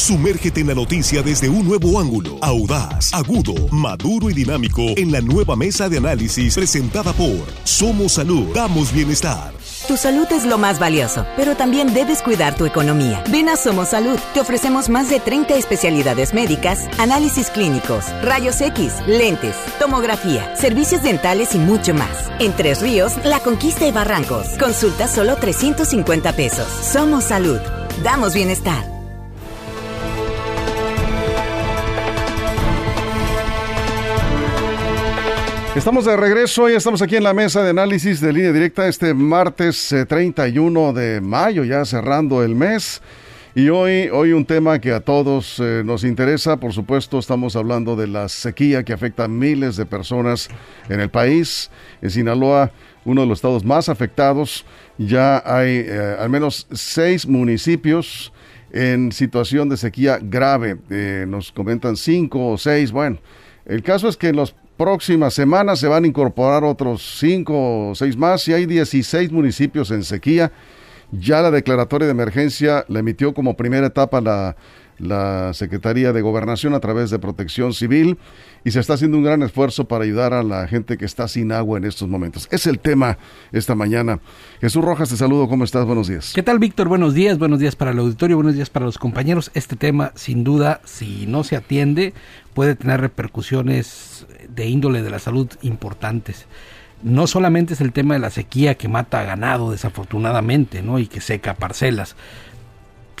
Sumérgete en la noticia desde un nuevo ángulo, audaz, agudo, maduro y dinámico en la nueva mesa de análisis presentada por Somos Salud, damos bienestar. Tu salud es lo más valioso, pero también debes cuidar tu economía. Ven a Somos Salud. Te ofrecemos más de 30 especialidades médicas, análisis clínicos, rayos X, lentes, tomografía, servicios dentales y mucho más. En Tres Ríos, La Conquista y Barrancos. Consulta solo 350 pesos. Somos Salud. Damos bienestar. Estamos de regreso y estamos aquí en la mesa de análisis de línea directa este martes 31 eh, de mayo, ya cerrando el mes. Y hoy, hoy un tema que a todos eh, nos interesa, por supuesto, estamos hablando de la sequía que afecta a miles de personas en el país. En Sinaloa, uno de los estados más afectados, ya hay eh, al menos seis municipios en situación de sequía grave. nos comentan cinco o seis, bueno. El caso es que en los próximas semanas se van a incorporar otros cinco o seis más y hay 16 municipios en sequía. Ya la declaratoria de emergencia la emitió como primera etapa la, la Secretaría de Gobernación a través de Protección Civil y se está haciendo un gran esfuerzo para ayudar a la gente que está sin agua en estos momentos. Es el tema esta mañana. Jesús Rojas, te saludo, ¿cómo estás? Buenos días. ¿Qué tal, Víctor? Buenos días, buenos días para el auditorio, buenos días para los compañeros. Este tema, sin duda, si no se atiende, puede tener repercusiones de índole de la salud importantes no solamente es el tema de la sequía que mata a ganado desafortunadamente, ¿no? y que seca parcelas,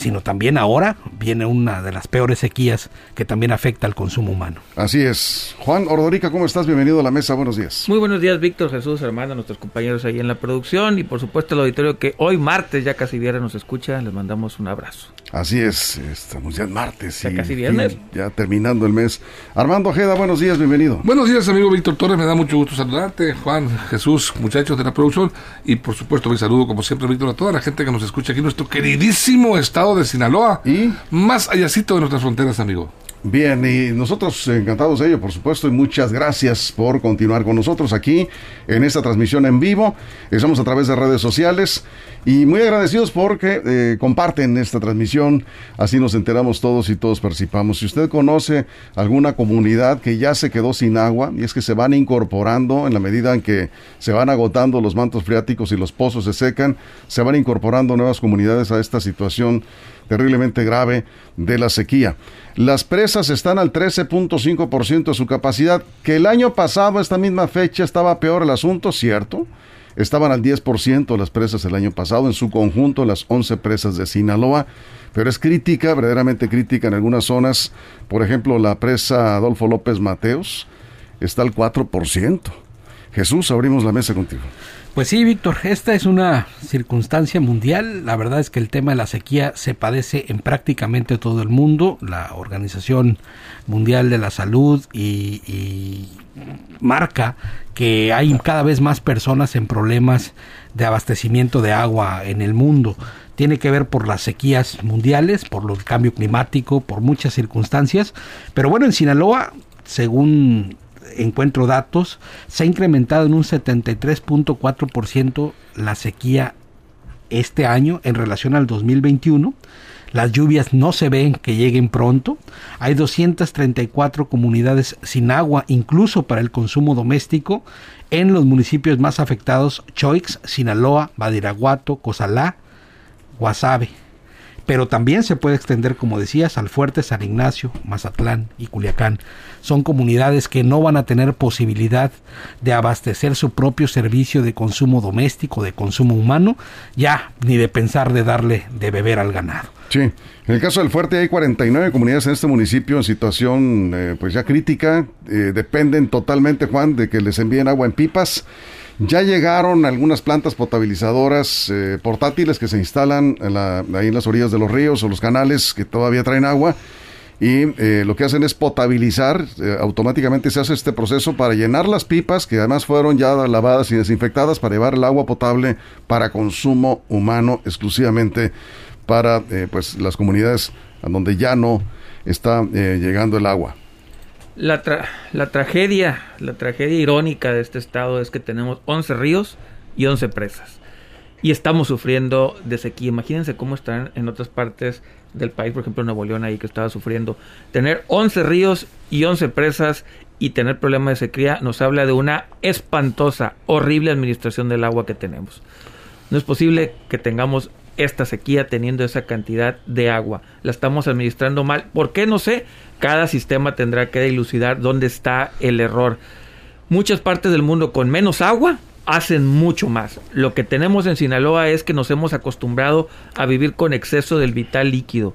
sino también ahora viene una de las peores sequías que también afecta al consumo humano. Así es. Juan Ordorica, ¿cómo estás? Bienvenido a la mesa, buenos días. Muy buenos días, Víctor, Jesús, hermano, nuestros compañeros ahí en la producción y por supuesto el auditorio que hoy martes, ya casi viernes, nos escucha, les mandamos un abrazo. Así es, estamos ya en martes. Ya casi viernes. ya terminando el mes. Armando Ojeda, buenos días, bienvenido. Buenos días, amigo Víctor Torres, me da mucho gusto saludarte, Juan, Jesús, muchachos de la producción y por supuesto mi saludo, como siempre, Víctor, a toda la gente que nos escucha aquí en nuestro queridísimo estado de Sinaloa y más allácito de nuestras fronteras, amigo. Bien, y nosotros encantados de ello, por supuesto, y muchas gracias por continuar con nosotros aquí en esta transmisión en vivo. Estamos a través de redes sociales y muy agradecidos porque eh, comparten esta transmisión, así nos enteramos todos y todos participamos. Si usted conoce alguna comunidad que ya se quedó sin agua, y es que se van incorporando en la medida en que se van agotando los mantos freáticos y los pozos se secan, se van incorporando nuevas comunidades a esta situación terriblemente grave de la sequía. Las presas están al 13.5% de su capacidad, que el año pasado esta misma fecha estaba peor el asunto, ¿cierto? Estaban al 10% las presas el año pasado, en su conjunto las 11 presas de Sinaloa, pero es crítica, verdaderamente crítica en algunas zonas. Por ejemplo, la presa Adolfo López Mateos está al 4%. Jesús, abrimos la mesa contigo. Pues sí, Víctor, esta es una circunstancia mundial. La verdad es que el tema de la sequía se padece en prácticamente todo el mundo. La Organización Mundial de la Salud y, marca que hay cada vez más personas en problemas de abastecimiento de agua en el mundo. Tiene que ver por las sequías mundiales, por el cambio climático, por muchas circunstancias. Pero bueno, en Sinaloa, según encuentro datos, se ha incrementado en un 73.4% la sequía este año en relación al 2021. Las lluvias no se ven que lleguen pronto. Hay 234 comunidades sin agua, incluso para el consumo doméstico, en los municipios más afectados, Choix, Sinaloa, Badiraguato, Cozalá, Guasave pero también se puede extender, como decías, al Fuerte San Ignacio, Mazatlán y Culiacán. Son comunidades que no van a tener posibilidad de abastecer su propio servicio de consumo doméstico, de consumo humano, ya ni de pensar de darle de beber al ganado. Sí, en el caso del Fuerte hay 49 comunidades en este municipio en situación eh, pues ya crítica, eh, dependen totalmente, Juan, de que les envíen agua en pipas. Ya llegaron algunas plantas potabilizadoras eh, portátiles que se instalan ahí en las orillas de los ríos o los canales que todavía traen agua y eh, lo que hacen es potabilizar, eh, automáticamente se hace este proceso para llenar las pipas que además fueron ya lavadas y desinfectadas para llevar el agua potable para consumo humano exclusivamente para pues las comunidades donde ya no está llegando el agua. La, la tragedia, la tragedia irónica de este estado es que tenemos 11 ríos y 11 presas. Y estamos sufriendo de sequía. Imagínense cómo están en otras partes del país, por ejemplo Nuevo León ahí que estaba sufriendo. Tener 11 ríos y 11 presas y tener problemas de sequía nos habla de una espantosa, horrible administración del agua que tenemos. No es posible que tengamos esta sequía teniendo esa cantidad de agua. La estamos administrando mal. ¿Por qué? No sé. Cada sistema tendrá que dilucidar dónde está el error. Muchas partes del mundo con menos agua hacen mucho más. Lo que tenemos en Sinaloa es que nos hemos acostumbrado a vivir con exceso del vital líquido.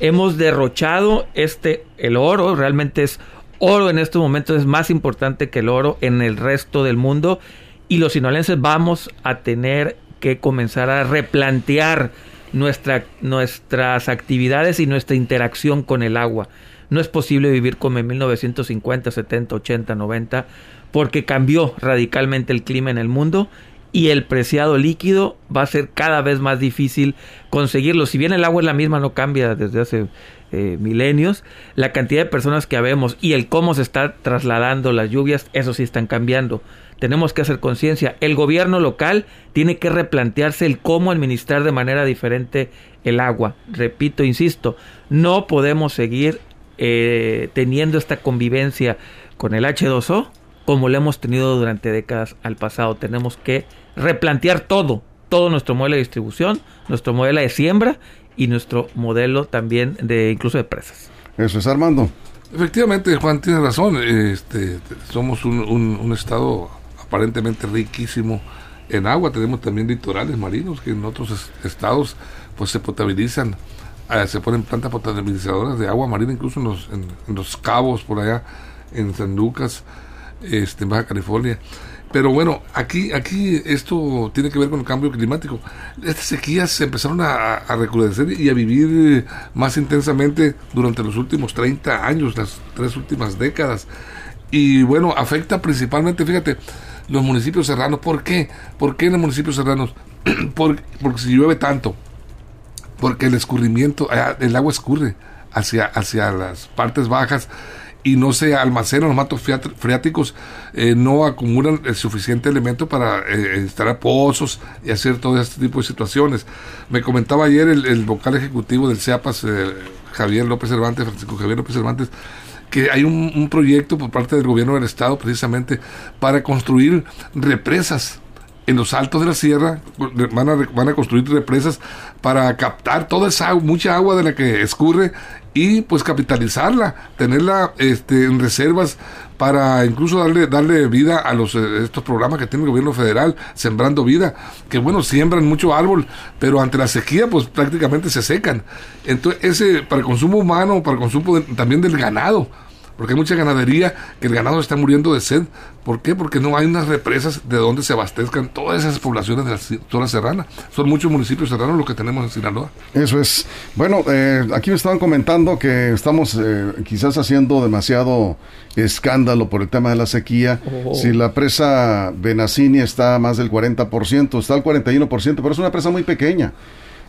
Hemos derrochado este el oro, realmente es oro en estos momentos es más importante que el oro en el resto del mundo y los sinolenses vamos a tener que comenzar a replantear nuestra, nuestras actividades y nuestra interacción con el agua. No es posible vivir como en 1950, 70, 80, 90 porque cambió radicalmente el clima en el mundo y el preciado líquido va a ser cada vez más difícil conseguirlo. Si bien el agua es la misma, no cambia desde hace eh, milenios, la cantidad de personas que habemos y el cómo se está trasladando las lluvias, eso sí están cambiando. Tenemos que hacer conciencia. El gobierno local tiene que replantearse el cómo administrar de manera diferente el agua. Repito, insisto, no podemos seguir eh, teniendo esta convivencia con el H2O como lo hemos tenido durante décadas al pasado. Tenemos que replantear todo, todo nuestro modelo de distribución, nuestro modelo de siembra y nuestro modelo también de incluso de presas. Eso es Armando. Efectivamente, Juan tiene razón. Este, somos un, un, estado aparentemente riquísimo en agua. Tenemos también litorales marinos que en otros estados pues se potabilizan. Eh, se ponen plantas potabilizadoras de agua marina, incluso en los, en los cabos por allá, en San Lucas este, en Baja California. Pero bueno, aquí, aquí esto tiene que ver con el cambio climático. Estas sequías se empezaron a, a recrudecer y a vivir más intensamente durante los últimos 30 años, las tres últimas décadas. Y bueno, afecta principalmente, fíjate, los municipios serranos. ¿Por qué? ¿Por qué en los municipios serranos? porque, porque si llueve tanto, porque el escurrimiento, ah, el agua escurre hacia, hacia las partes bajas y no se almacenan los matos freáticos, eh, no acumulan el suficiente elemento para eh, instalar pozos y hacer todo este tipo de situaciones. Me comentaba ayer el, vocal ejecutivo del CEAPAS, eh, Javier López Cervantes, Francisco Javier López Cervantes, que hay un, proyecto por parte del gobierno del estado precisamente para construir represas en los altos de la sierra, van a, van a construir represas para captar toda esa mucha agua de la que escurre y pues capitalizarla, tenerla este, en reservas para incluso darle darle vida a los eh, estos programas que tiene el gobierno federal, sembrando vida, que bueno, siembran mucho árbol, pero ante la sequía pues prácticamente se secan. Entonces, ese para el consumo humano, para el consumo también del ganado, porque hay mucha ganadería que el ganado está muriendo de sed. ¿Por qué? Porque no hay unas represas de donde se abastezcan todas esas poblaciones de la zona serrana. Son muchos municipios serranos los que tenemos en Sinaloa. Eso es. Bueno, eh, aquí me estaban comentando que estamos eh, quizás haciendo demasiado escándalo por el tema de la sequía. Oh. Si la presa Benacini está más del 40%, está al 41%, pero es una presa muy pequeña.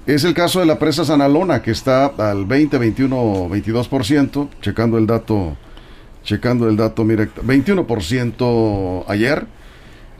Es el caso de la presa Sanalona, que está al 20, 21, 22%, checando el dato checando el dato, mire, 21% ayer.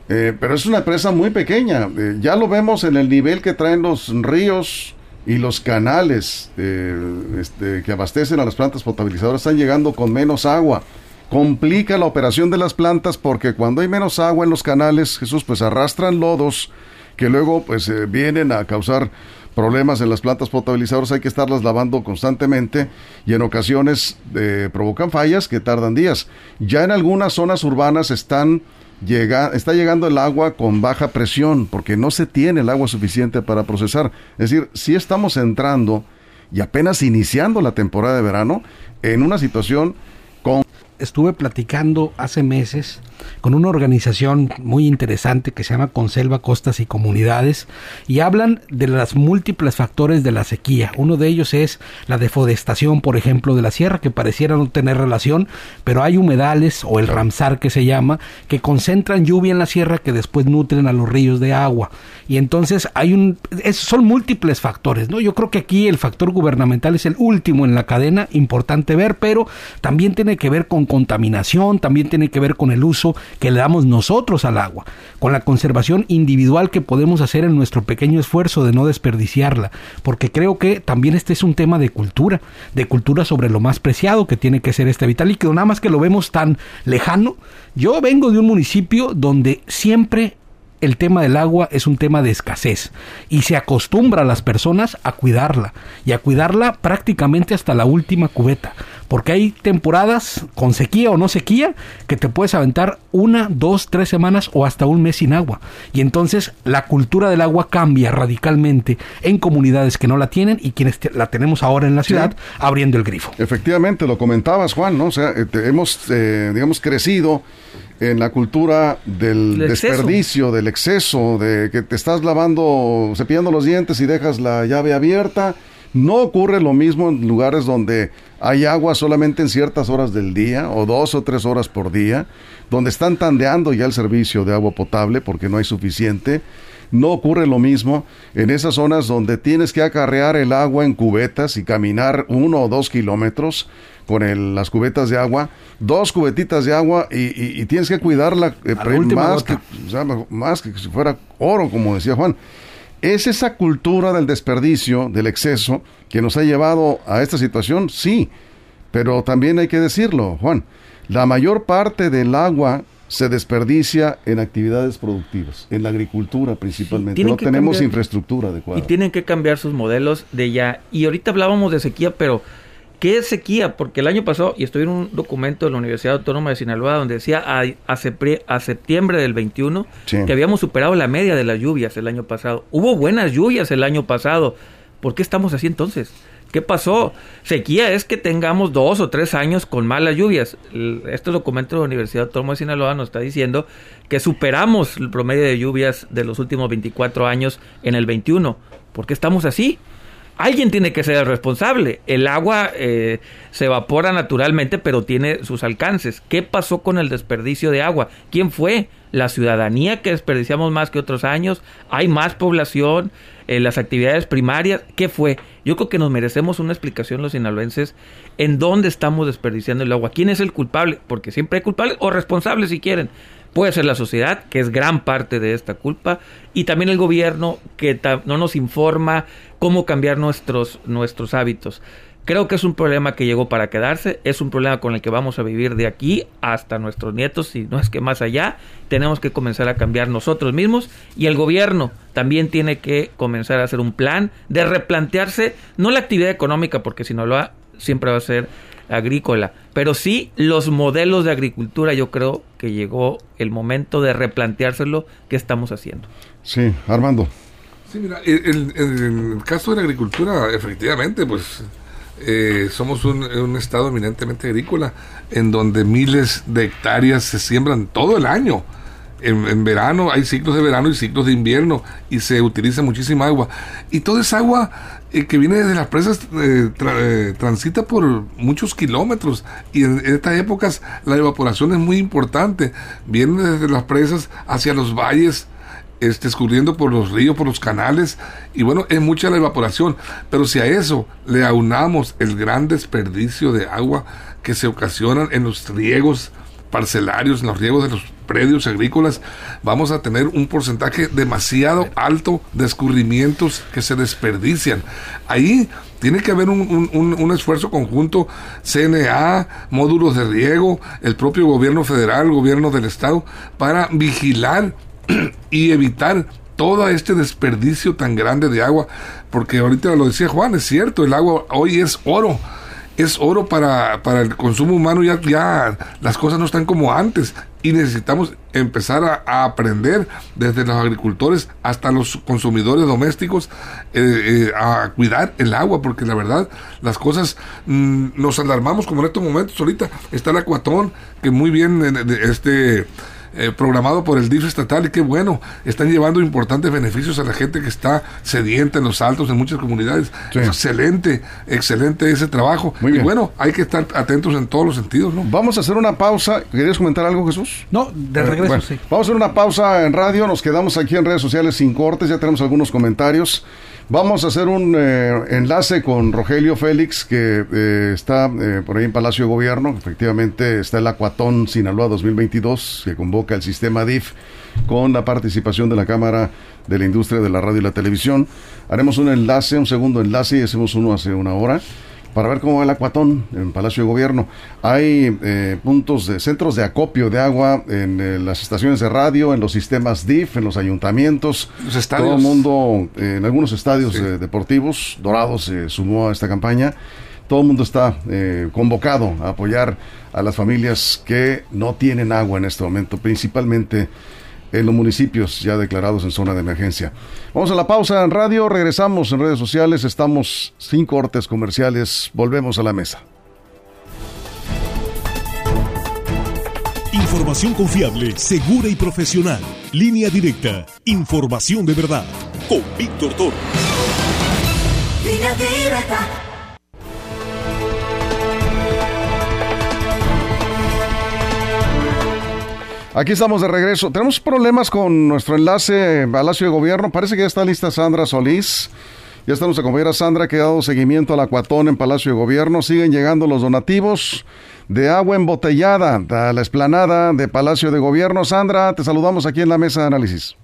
Eh, pero es una empresa muy pequeña. Eh, ya lo vemos en el nivel que traen los ríos y los canales eh, este, que abastecen a las plantas potabilizadoras. Están llegando con menos agua. Complica la operación de las plantas porque cuando hay menos agua en los canales, Jesús, pues arrastran lodos que luego pues vienen a causar problemas en las plantas potabilizadoras, hay que estarlas lavando constantemente y en ocasiones eh, provocan fallas que tardan días. Ya en algunas zonas urbanas están llega, está llegando el agua con baja presión porque no se tiene el agua suficiente para procesar. Es decir, si estamos entrando y apenas iniciando la temporada de verano en una situación con... Estuve platicando hace meses con una organización muy interesante que se llama Conselva Costas y Comunidades y hablan de los múltiples factores de la sequía. Uno de ellos es la deforestación, por ejemplo, de la sierra, que pareciera no tener relación, pero hay humedales o el ramsar que se llama, que concentran lluvia en la sierra que después nutren a los ríos de agua. Y entonces hay un... son múltiples factores, ¿no? Yo creo que aquí el factor gubernamental es el último en la cadena, importante ver, pero también tiene que ver con con contaminación, también tiene que ver con el uso que le damos nosotros al agua, con la conservación individual que podemos hacer en nuestro pequeño esfuerzo de no desperdiciarla, porque creo que también este es un tema de cultura, de cultura sobre lo más preciado que tiene que ser este vital líquido, nada más que lo vemos tan lejano. Yo vengo de un municipio donde siempre el tema del agua es un tema de escasez y se acostumbra a las personas a cuidarla y a cuidarla prácticamente hasta la última cubeta. Porque hay temporadas con sequía o no sequía que te puedes aventar una, dos, tres semanas o hasta un mes sin agua. Y entonces la cultura del agua cambia radicalmente en comunidades que no la tienen y quienes la tenemos ahora en la ciudad abriendo el grifo. Efectivamente, lo comentabas Juan, ¿no? O sea, eh, hemos, eh, digamos, crecido en la cultura del desperdicio, del exceso, de que te estás lavando, cepillando los dientes y dejas la llave abierta. No ocurre lo mismo en lugares donde hay agua solamente en ciertas horas del día o dos o tres horas por día, donde están tandeando ya el servicio de agua potable porque no hay suficiente. No ocurre lo mismo en esas zonas donde tienes que acarrear el agua en cubetas y caminar uno o dos kilómetros con las cubetas de agua, dos cubetitas de agua y, tienes que cuidarla eh, más, que, más que si fuera oro, como decía Juan. ¿Es esa cultura del desperdicio, del exceso, que nos ha llevado a esta situación? Sí, pero también hay que decirlo, Juan, la mayor parte del agua se desperdicia en actividades productivas, en la agricultura principalmente. no tenemos infraestructura adecuada. Y tienen que cambiar sus modelos de ya. Y ahorita hablábamos de sequía, pero ¿Qué es sequía? Porque el año pasado, y estoy en un documento de la Universidad Autónoma de Sinaloa donde decía a, a, septiembre del 21 que habíamos superado la media de las lluvias el año pasado. Hubo buenas lluvias el año pasado. ¿Por qué estamos así entonces? ¿Qué pasó? Sequía es que tengamos dos o tres años con malas lluvias. Este documento de la Universidad Autónoma de Sinaloa nos está diciendo que superamos el promedio de lluvias de los últimos 24 años en el 21. ¿Por qué estamos así? Alguien tiene que ser el responsable. El agua eh, se evapora naturalmente, pero tiene sus alcances. ¿Qué pasó con el desperdicio de agua? ¿Quién fue? La ciudadanía que desperdiciamos más que otros años. Hay más población. en las actividades primarias. ¿Qué fue? Yo creo que nos merecemos una explicación los sinaloenses en dónde estamos desperdiciando el agua. ¿Quién es el culpable? Porque siempre hay culpables o responsables si quieren. Puede ser la sociedad, que es gran parte de esta culpa, y también el gobierno, que no nos informa cómo cambiar nuestros, nuestros hábitos. Creo que es un problema que llegó para quedarse, es un problema con el que vamos a vivir de aquí hasta nuestros nietos, si no es que más allá. Tenemos que comenzar a cambiar nosotros mismos y el gobierno también tiene que comenzar a hacer un plan de replantearse, no la actividad económica, porque si no lo ha, siempre va a ser agrícola, pero sí los modelos de agricultura, yo creo que llegó el momento de replanteárselo qué estamos haciendo. Sí, Armando. Sí, mira, en el, caso de la agricultura, efectivamente, pues eh, somos un, estado eminentemente agrícola, en donde miles de hectáreas se siembran todo el año. En, en, verano hay ciclos de verano y ciclos de invierno y se utiliza muchísima agua. Y toda esa agua eh, que viene desde las presas eh, eh, transita por muchos kilómetros y en, estas épocas la evaporación es muy importante. Viene desde las presas hacia los valles, este, escurriendo por los ríos, por los canales, y bueno, es mucha la evaporación, pero si a eso le aunamos el gran desperdicio de agua que se ocasionan en los riegos parcelarios, en los riegos de los predios agrícolas, vamos a tener un porcentaje demasiado alto de escurrimientos que se desperdician. Ahí tiene que haber un, un, esfuerzo conjunto, CNA, módulos de riego, el propio gobierno federal, gobierno del estado, para vigilar y evitar todo este desperdicio tan grande de agua, porque ahorita lo decía Juan, es cierto, el agua hoy es oro es oro para, para el consumo humano, ya, ya las cosas no están como antes y necesitamos empezar a, aprender desde los agricultores hasta los consumidores domésticos eh, eh, a cuidar el agua, porque la verdad las cosas mm, nos alarmamos como en estos momentos ahorita está el acuatón que muy bien este eh, programado por el DIF estatal y qué bueno, están llevando importantes beneficios a la gente que está sedienta en los altos en muchas comunidades. Excelente, excelente ese trabajo. y bueno, hay que estar atentos en todos los sentidos. ¿no? Vamos a hacer una pausa. ¿Querías comentar algo, Jesús? No, de regreso, sí. Vamos a hacer una pausa en radio, nos quedamos aquí en redes sociales sin cortes, ya tenemos algunos comentarios. Vamos a hacer un eh, enlace con Rogelio Félix, que eh, está eh, por ahí en Palacio de Gobierno. Efectivamente, está el Acuatón Sinaloa 2022, que convoca el sistema DIF con la participación de la Cámara de la Industria de la Radio y la Televisión. Haremos un enlace, un segundo enlace, y hacemos uno hace una hora para ver cómo va el acuatón en Palacio de Gobierno. Hay eh, puntos de centros de acopio de agua en eh, las estaciones de radio, en los sistemas DIF, en los ayuntamientos. Los estadios. Todo el mundo, eh, en algunos estadios deportivos, Dorados se sumó a esta campaña. Todo el mundo está convocado a apoyar a las familias que no tienen agua en este momento, principalmente en los municipios ya declarados en zona de emergencia. Vamos a la pausa en radio, regresamos en redes sociales, estamos sin cortes comerciales, volvemos a la mesa. Información confiable, segura y profesional. Línea directa. Información de verdad. Con Víctor Toro. Línea directa. Aquí estamos de regreso. Tenemos problemas con nuestro enlace en Palacio de Gobierno. Parece que ya está lista Sandra Solís. Ya está nuestra compañera Sandra que ha dado seguimiento al acuatón en Palacio de Gobierno. Siguen llegando los donativos de agua embotellada a la esplanada de Palacio de Gobierno. Sandra, te saludamos aquí en la mesa de análisis.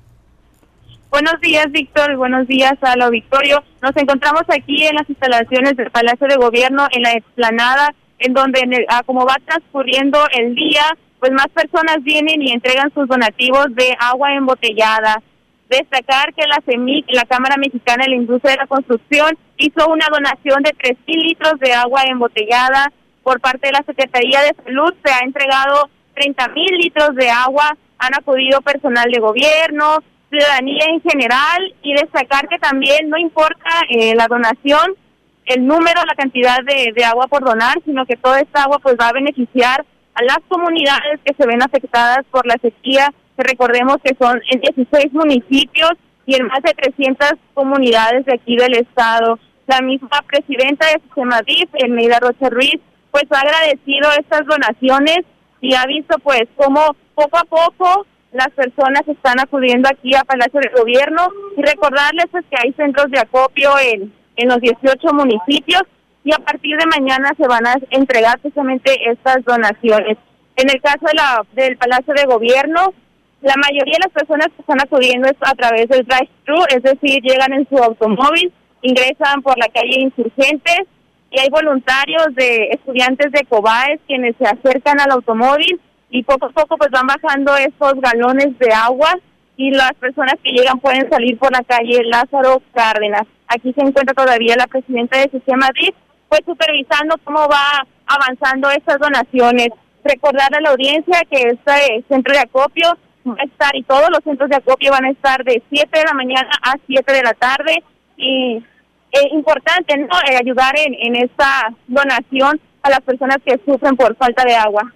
Buenos días, Víctor. Buenos días a lo Victorio. Nos encontramos aquí en las instalaciones del Palacio de Gobierno, en la explanada, en donde, como va transcurriendo el día, pues más personas vienen y entregan sus donativos de agua embotellada. Destacar que la CEMIC, la Cámara Mexicana de la Industria de la Construcción, hizo una donación de 3.000 litros de agua embotellada. Por parte de la Secretaría de Salud se ha entregado 30.000 litros de agua. Han acudido personal de gobierno, ciudadanía en general y destacar que también no importa eh, la donación, el número, la cantidad de, de agua por donar, sino que toda esta agua pues va a beneficiar a las comunidades que se ven afectadas por la sequía, recordemos que son en 16 municipios y en más de 300 comunidades de aquí del estado. La misma presidenta de SEMADIF, Elmeida Rocha Ruiz, pues ha agradecido estas donaciones y ha visto pues cómo poco a poco las personas están acudiendo aquí a Palacio del Gobierno y recordarles pues, que hay centros de acopio en, en los 18 municipios y a partir de mañana se van a entregar precisamente estas donaciones. En el caso de del Palacio de Gobierno, la mayoría de las personas que están acudiendo es a través del drive-thru, es decir, llegan en su automóvil, ingresan por la calle Insurgentes y hay voluntarios de estudiantes de COBAES quienes se acercan al automóvil y poco a poco pues van bajando estos galones de agua y las personas que llegan pueden salir por la calle Lázaro Cárdenas. Aquí se encuentra todavía la presidenta de Sistema DIF pues supervisando cómo va avanzando estas donaciones. Recordar a la audiencia que este centro de acopio va a estar y todos los centros de acopio van a estar de 7 de la mañana a 7 de la tarde y es importante ¿no? Eh, ayudar en, en esta donación a las personas que sufren por falta de agua.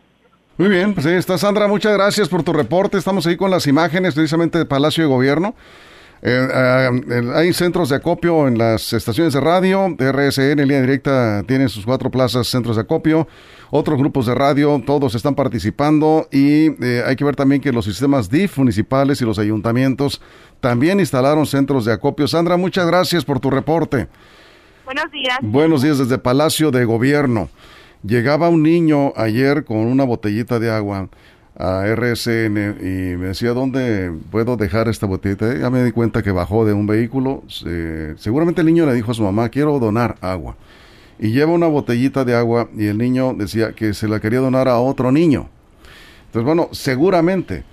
Muy bien, pues ahí está Sandra, muchas gracias por tu reporte. Estamos ahí con las imágenes precisamente del Palacio de Gobierno. Eh, eh, hay centros de acopio en las estaciones de radio. RSN, línea directa, tiene sus cuatro plazas, centros de acopio. Otros grupos de radio, todos están participando. Y eh, hay que ver también que los sistemas DIF municipales y los ayuntamientos también instalaron centros de acopio. Sandra, muchas gracias por tu reporte. Buenos días. Buenos días desde Palacio de Gobierno. Llegaba un niño ayer con una botellita de agua a RSN y me decía, ¿dónde puedo dejar esta botellita? Ya me di cuenta que bajó de un vehículo. seguramente el niño le dijo a su mamá, quiero donar agua. Y lleva una botellita de agua y el niño decía que se la quería donar a otro niño. Entonces, bueno, seguramente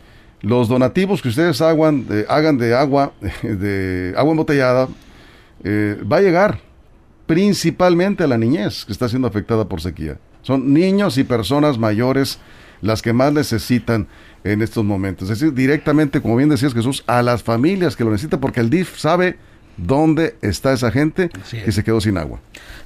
los donativos que ustedes hagan de, agua, de agua embotellada, eh, va a llegar principalmente a la niñez que está siendo afectada por sequía. Son niños y personas mayores las que más necesitan en estos momentos. Es decir, directamente, como bien decías Jesús, a las familias que lo necesitan, porque el DIF sabe dónde está esa gente que se quedó sin agua.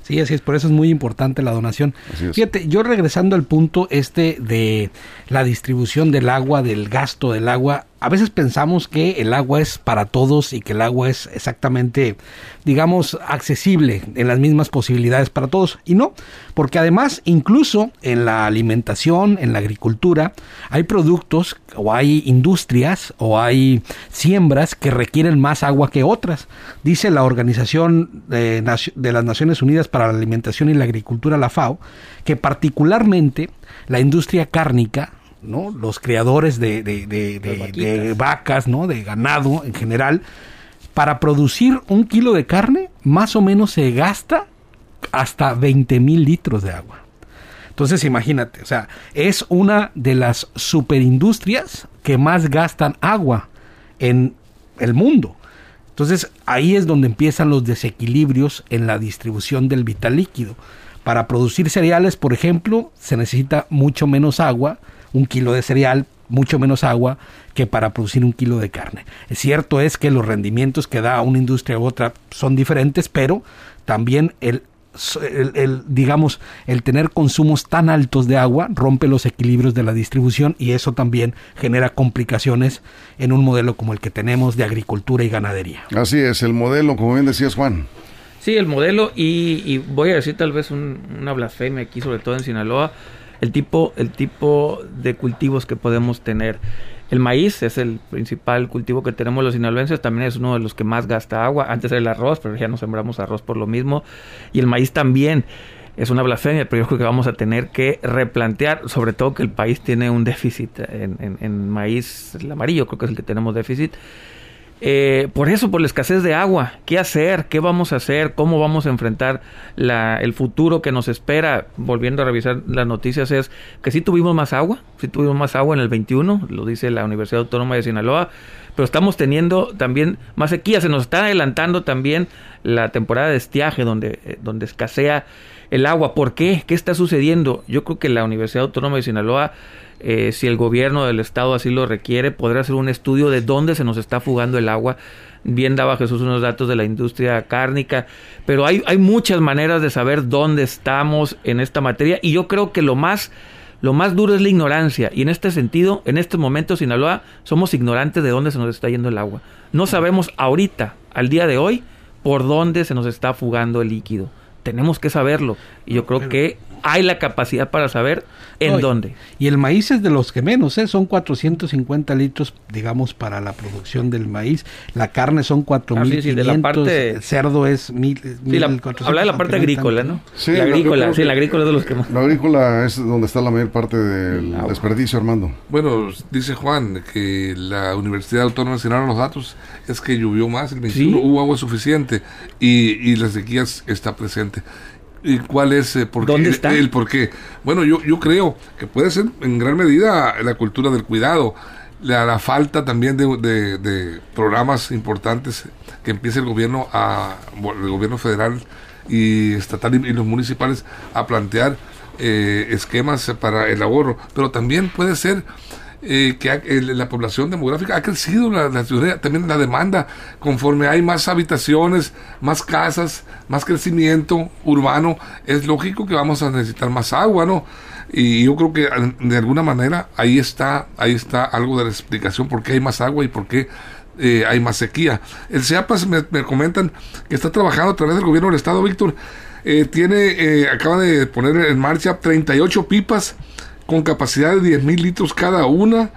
Sí, así es, por eso es muy importante la donación. Fíjate, yo regresando al punto este de la distribución del agua, del gasto del agua, a veces pensamos que el agua es para todos y que el agua es exactamente, digamos, accesible en las mismas posibilidades para todos. Y no, porque además, incluso en la alimentación, en la agricultura, hay productos o hay industrias o hay siembras que requieren más agua que otras. Dice la Organización de, de las Naciones Unidas para la Alimentación y la Agricultura, la FAO, que particularmente la industria cárnica ¿no? Los criadores de, de, vacas, ¿no? De ganado en general. Para producir un kilo de carne, más o menos se gasta hasta 20 mil litros de agua. Entonces imagínate, o sea, es una de las superindustrias que más gastan agua en el mundo. Entonces ahí es donde empiezan los desequilibrios en la distribución del vital líquido. Para producir cereales, por ejemplo, se necesita mucho menos agua un kilo de cereal, mucho menos agua que para producir un kilo de carne. Es cierto es que los rendimientos que da una industria u otra son diferentes, pero también el, el, digamos el tener consumos tan altos de agua rompe los equilibrios de la distribución y eso también genera complicaciones en un modelo como el que tenemos de agricultura y ganadería. Así es, el modelo, como bien decías Juan. Sí, el modelo y, voy a decir tal vez una blasfemia aquí, sobre todo en Sinaloa el tipo, el tipo de cultivos que podemos tener. El maíz es el principal cultivo que tenemos los sinaloenses, también es uno de los que más gasta agua. Antes era el arroz, pero ya no sembramos arroz por lo mismo. Y el maíz también es una blasfemia, pero yo creo que vamos a tener que replantear, sobre todo que el país tiene un déficit en, en, en maíz, el amarillo creo que es el que tenemos déficit. Eh, por eso, por la escasez de agua, ¿qué hacer? ¿Qué vamos a hacer? ¿Cómo vamos a enfrentar la, el futuro que nos espera? Volviendo a revisar las noticias, es que sí tuvimos más agua, sí tuvimos más agua en el 21, lo dice la Universidad Autónoma de Sinaloa, pero estamos teniendo también más sequía, se nos está adelantando también la temporada de estiaje donde, eh, donde escasea el agua. ¿Por qué? ¿Qué está sucediendo? Yo creo que la Universidad Autónoma de Sinaloa eh, si el gobierno del estado así lo requiere, podrá hacer un estudio de dónde se nos está fugando el agua. Bien daba Jesús unos datos de la industria cárnica, pero hay, hay muchas maneras de saber dónde estamos en esta materia y yo creo que lo más, lo más duro es la ignorancia y en este sentido, en este momento Sinaloa somos ignorantes de dónde se nos está yendo el agua. No sabemos ahorita, al día de hoy, por dónde se nos está fugando el líquido. Tenemos que saberlo y yo creo que hay la capacidad para saber en dónde. Y el maíz es de los que menos, ¿eh? son 450 litros, digamos, para la producción del maíz. La carne son 4.500, el cerdo es 1.400. habla de la parte agrícola, ¿no? Sí, la agrícola, sí, la agrícola es de los que más. La agrícola es donde está la mayor parte del ah, desperdicio, Armando. Bueno, dice Juan que la Universidad Autónoma de Sinaloa los datos es que llovió más el 21, hubo agua suficiente y, y la sequía está presente. ¿Y cuál es eh, por ¿Dónde está? el por qué? Bueno, yo, yo creo que puede ser en gran medida la cultura del cuidado, la, la falta también de, de, programas importantes que empiece el gobierno, a, el gobierno federal y estatal y, los municipales a plantear eh, esquemas para el ahorro, pero también puede ser eh, que la población demográfica ha crecido, la, ciudad, también la demanda, conforme hay más habitaciones, más casas, más crecimiento urbano, es lógico que vamos a necesitar más agua, ¿no? Y yo creo que de alguna manera ahí está, ahí está algo de la explicación por qué hay más agua y por qué eh, hay más sequía. El CEAPAS me, comentan que está trabajando a través del gobierno del estado, Víctor. Eh, tiene, acaba de poner en marcha 38 pipas con capacidad de 10 mil litros cada una,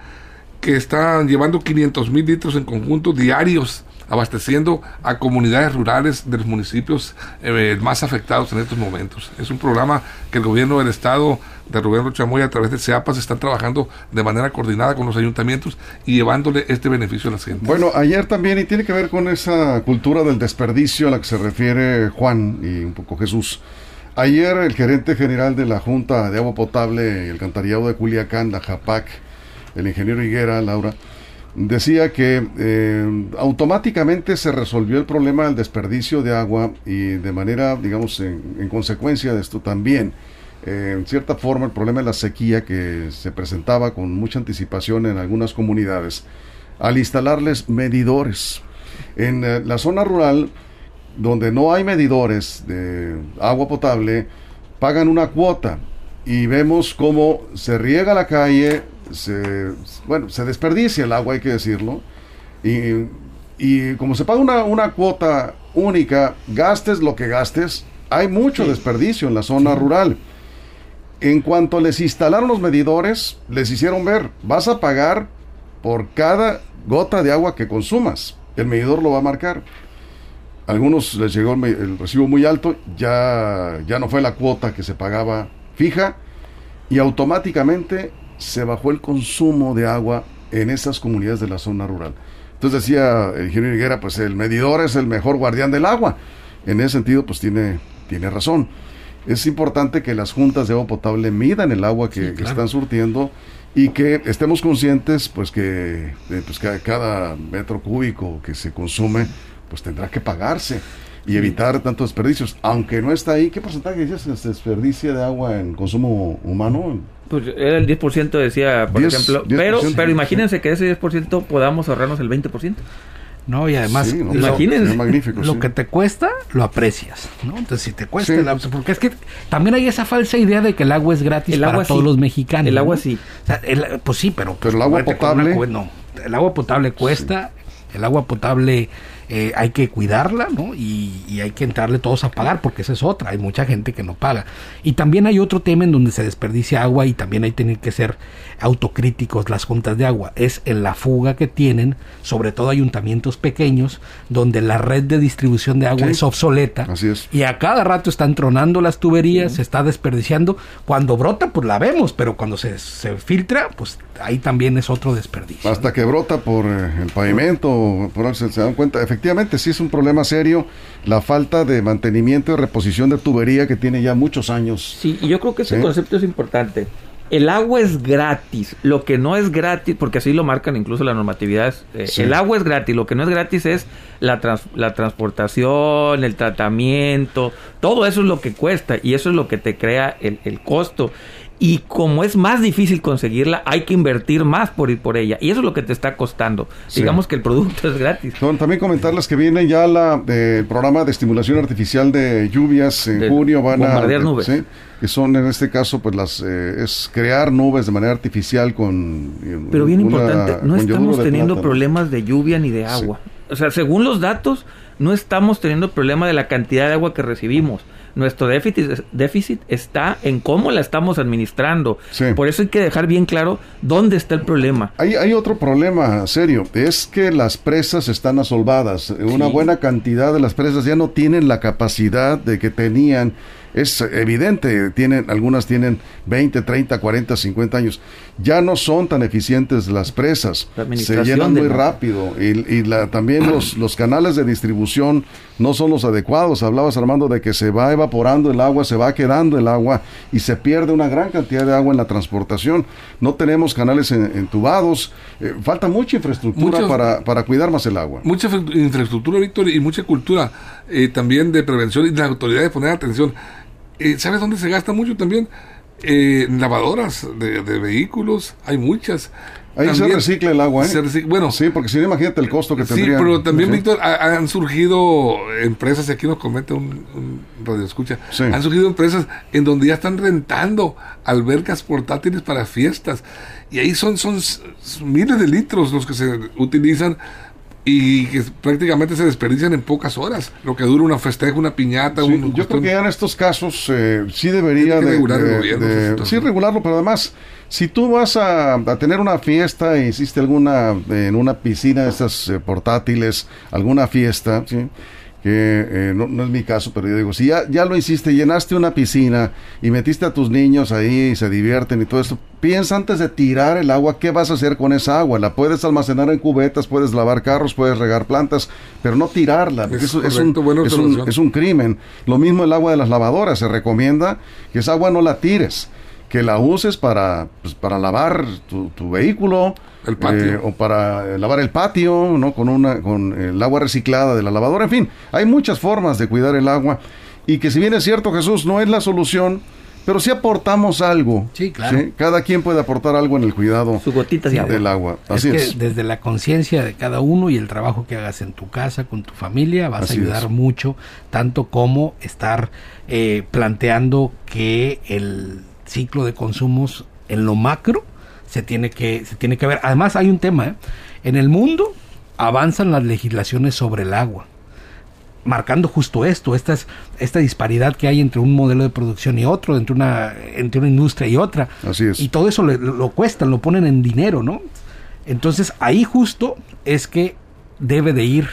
que están llevando 500 mil litros en conjunto diarios, abasteciendo a comunidades rurales de los municipios eh, más afectados en estos momentos. Es un programa que el gobierno del estado de Rubén Chamoy a través de CEAPAS están trabajando de manera coordinada con los ayuntamientos y llevándole este beneficio a la gente. Bueno, ayer también, y tiene que ver con esa cultura del desperdicio a la que se refiere Juan y un poco Jesús. Ayer el gerente general de la Junta de Agua Potable el Cantariado de Culiacán, la JAPAC, el ingeniero Higuera, Laura, decía que eh, automáticamente se resolvió el problema del desperdicio de agua y de manera, digamos, en, consecuencia de esto también, eh, en cierta forma, el problema de la sequía que se presentaba con mucha anticipación en algunas comunidades, al instalarles medidores. En eh, la zona rural, donde no hay medidores de agua potable, pagan una cuota y vemos cómo se riega la calle, se, bueno, se desperdicia el agua, hay que decirlo, y, y como se paga una, una, cuota única, gastes lo que gastes, hay mucho desperdicio en la zona rural. En cuanto les instalaron los medidores, les hicieron ver, vas a pagar por cada gota de agua que consumas. El medidor lo va a marcar. Algunos les llegó el, recibo muy alto, ya, ya no fue la cuota que se pagaba fija y automáticamente se bajó el consumo de agua en esas comunidades de la zona rural. Entonces decía el ingeniero Higuera, pues el medidor es el mejor guardián del agua. En ese sentido, pues tiene, tiene razón. Es importante que las juntas de agua potable midan el agua que, que están surtiendo y que estemos conscientes pues que, eh, pues cada metro cúbico que se consume pues tendrá que pagarse y evitar tantos desperdicios. Aunque no está ahí, ¿qué porcentaje dices que se desperdicia de agua en consumo humano? Pues era el 10% decía, por ejemplo. pero, pero imagínense que ese 10% podamos ahorrarnos el 20%. No, y además, imagínense, lo que te cuesta, lo aprecias, ¿no? Entonces, si te cuesta, el agua, porque es que también hay esa falsa idea de que el agua es gratis el para todos los mexicanos. El agua sí. pues sí, pero... Pero el agua potable... no, el agua potable cuesta, el agua potable eh, hay que cuidarla, ¿no? Y, y, hay que entrarle todos a pagar, porque esa es otra, hay mucha gente que no paga. Y también hay otro tema en donde se desperdicia agua y también hay que que ser autocríticos las juntas de agua, es en la fuga que tienen, sobre todo ayuntamientos pequeños, donde la red de distribución de agua es obsoleta. Así es. Y a cada rato están tronando las tuberías, se está desperdiciando. Cuando brota, pues la vemos, pero cuando se, se filtra, pues ahí también es otro desperdicio. Hasta que brota por eh, el pavimento, por se, se dan cuenta. Efectivamente, sí es un problema serio la falta de mantenimiento y reposición de tubería que tiene ya muchos años. Sí, y yo creo que ese concepto es importante. El agua es gratis, lo que no es gratis, porque así lo marcan incluso las normatividades, eh, el agua es gratis, lo que no es gratis es la, la transportación, el tratamiento, todo eso es lo que cuesta y eso es lo que te crea el, el costo y como es más difícil conseguirla, hay que invertir más por ir por ella. Y eso es lo que te está costando. Digamos que el producto es gratis. también comentarles que viene ya la, el programa de estimulación artificial de lluvias en junio. Van a nubes. que son en este caso pues las eh, es crear nubes de manera artificial con eh, pero bien importante no estamos teniendo problemas de lluvia ni de agua o sea según los datos no estamos teniendo problema de la cantidad de agua que recibimos nuestro déficit, déficit está en cómo la estamos administrando. Por eso hay que dejar bien claro dónde está el problema. Hay, hay otro problema serio, es que las presas están asolvadas. Una buena cantidad de las presas ya no tienen la capacidad de que tenían es evidente, tienen, algunas tienen 20, 30, 40, 50 años. Ya no son tan eficientes las presas, se llenan muy rápido y, la, también los, los canales de distribución no son los adecuados. Hablabas, Armando, de que se va evaporando el agua, se va quedando el agua y se pierde una gran cantidad de agua en la transportación. No tenemos canales entubados, eh, falta mucha infraestructura para, para cuidar más el agua. Mucha infraestructura, Víctor, y mucha cultura eh, también de prevención y de la autoridad de poner atención. Eh, ¿Sabes dónde se gasta mucho también? Eh, lavadoras de, vehículos, hay muchas. Ahí se recicla el agua, ¿eh? bueno, sí, porque si no, imagínate el costo que tendría. Sí, pero también, Víctor, han surgido empresas, y aquí nos comenta un, radio escucha, han surgido empresas en donde ya están rentando albercas portátiles para fiestas. Y ahí son, son miles de litros los que se utilizan y que prácticamente se desperdician en pocas horas, lo que dura una festeja, una piñata. yo creo que ya en estos casos eh, sí debería de, regular sí regularlo, pero además si tú vas a, tener una fiesta e hiciste alguna en una piscina de esas eh, portátiles, alguna fiesta, ¿sí? Que eh, no, es mi caso, pero yo digo, si ya, ya lo hiciste, llenaste una piscina y metiste a tus niños ahí y se divierten y todo esto, piensa antes de tirar el agua, ¿qué vas a hacer con esa agua? La puedes almacenar en cubetas, puedes lavar carros, puedes regar plantas, pero no tirarla, porque es, eso es, un, es, un, crimen. Lo mismo el agua de las lavadoras, se recomienda que esa agua no la tires que la uses para, pues, para lavar tu, tu vehículo, el patio. Eh, o para lavar el patio, ¿no? Con, una, con el agua reciclada de la lavadora. En fin, hay muchas formas de cuidar el agua. Y que si bien es cierto, Jesús, no es la solución, pero sí aportamos algo. Sí, claro. Cada quien puede aportar algo en el cuidado Su gotita de agua. del agua. Así es que es. desde la conciencia de cada uno y el trabajo que hagas en tu casa, con tu familia, vas Así a ayudar es. mucho, tanto como estar eh, planteando que el ciclo de consumos en lo macro se tiene que, se tiene que ver. Además hay un tema, ¿eh? en el mundo avanzan las legislaciones sobre el agua marcando justo esto, esta, esta disparidad que hay entre un modelo de producción y otro, entre una, entre una industria y otra. Así es. Y todo eso le- lo, cuestan, lo ponen en dinero, ¿no? Entonces ahí justo es que debe de ir,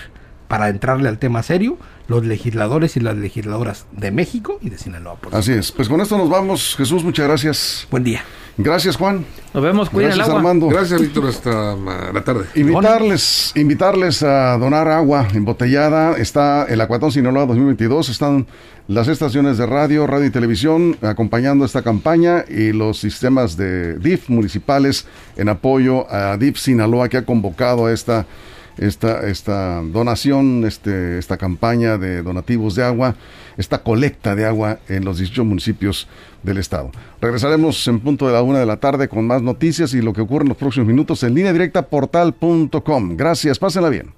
para entrarle al tema serio, los legisladores y las legisladoras de México y de Sinaloa. por Así es. Pues con esto nos vamos. Jesús, muchas gracias. Buen día. Gracias, Juan. Nos vemos, cuiden el Gracias, agua. Armando. Gracias, Víctor. Hasta la tarde. Invitarles, invitarles a donar agua embotellada. Está el Acuatón Sinaloa 2022. Están las estaciones de radio, radio y televisión acompañando esta campaña y los sistemas de DIF municipales en apoyo a DIF Sinaloa que ha convocado a esta, esta, esta donación, este, esta campaña de donativos de agua, esta colecta de agua en los 18 municipios del estado. Regresaremos en punto de la una de la tarde con más noticias y lo que ocurre en los próximos minutos en línea directa portal.com. Gracias, pásenla bien.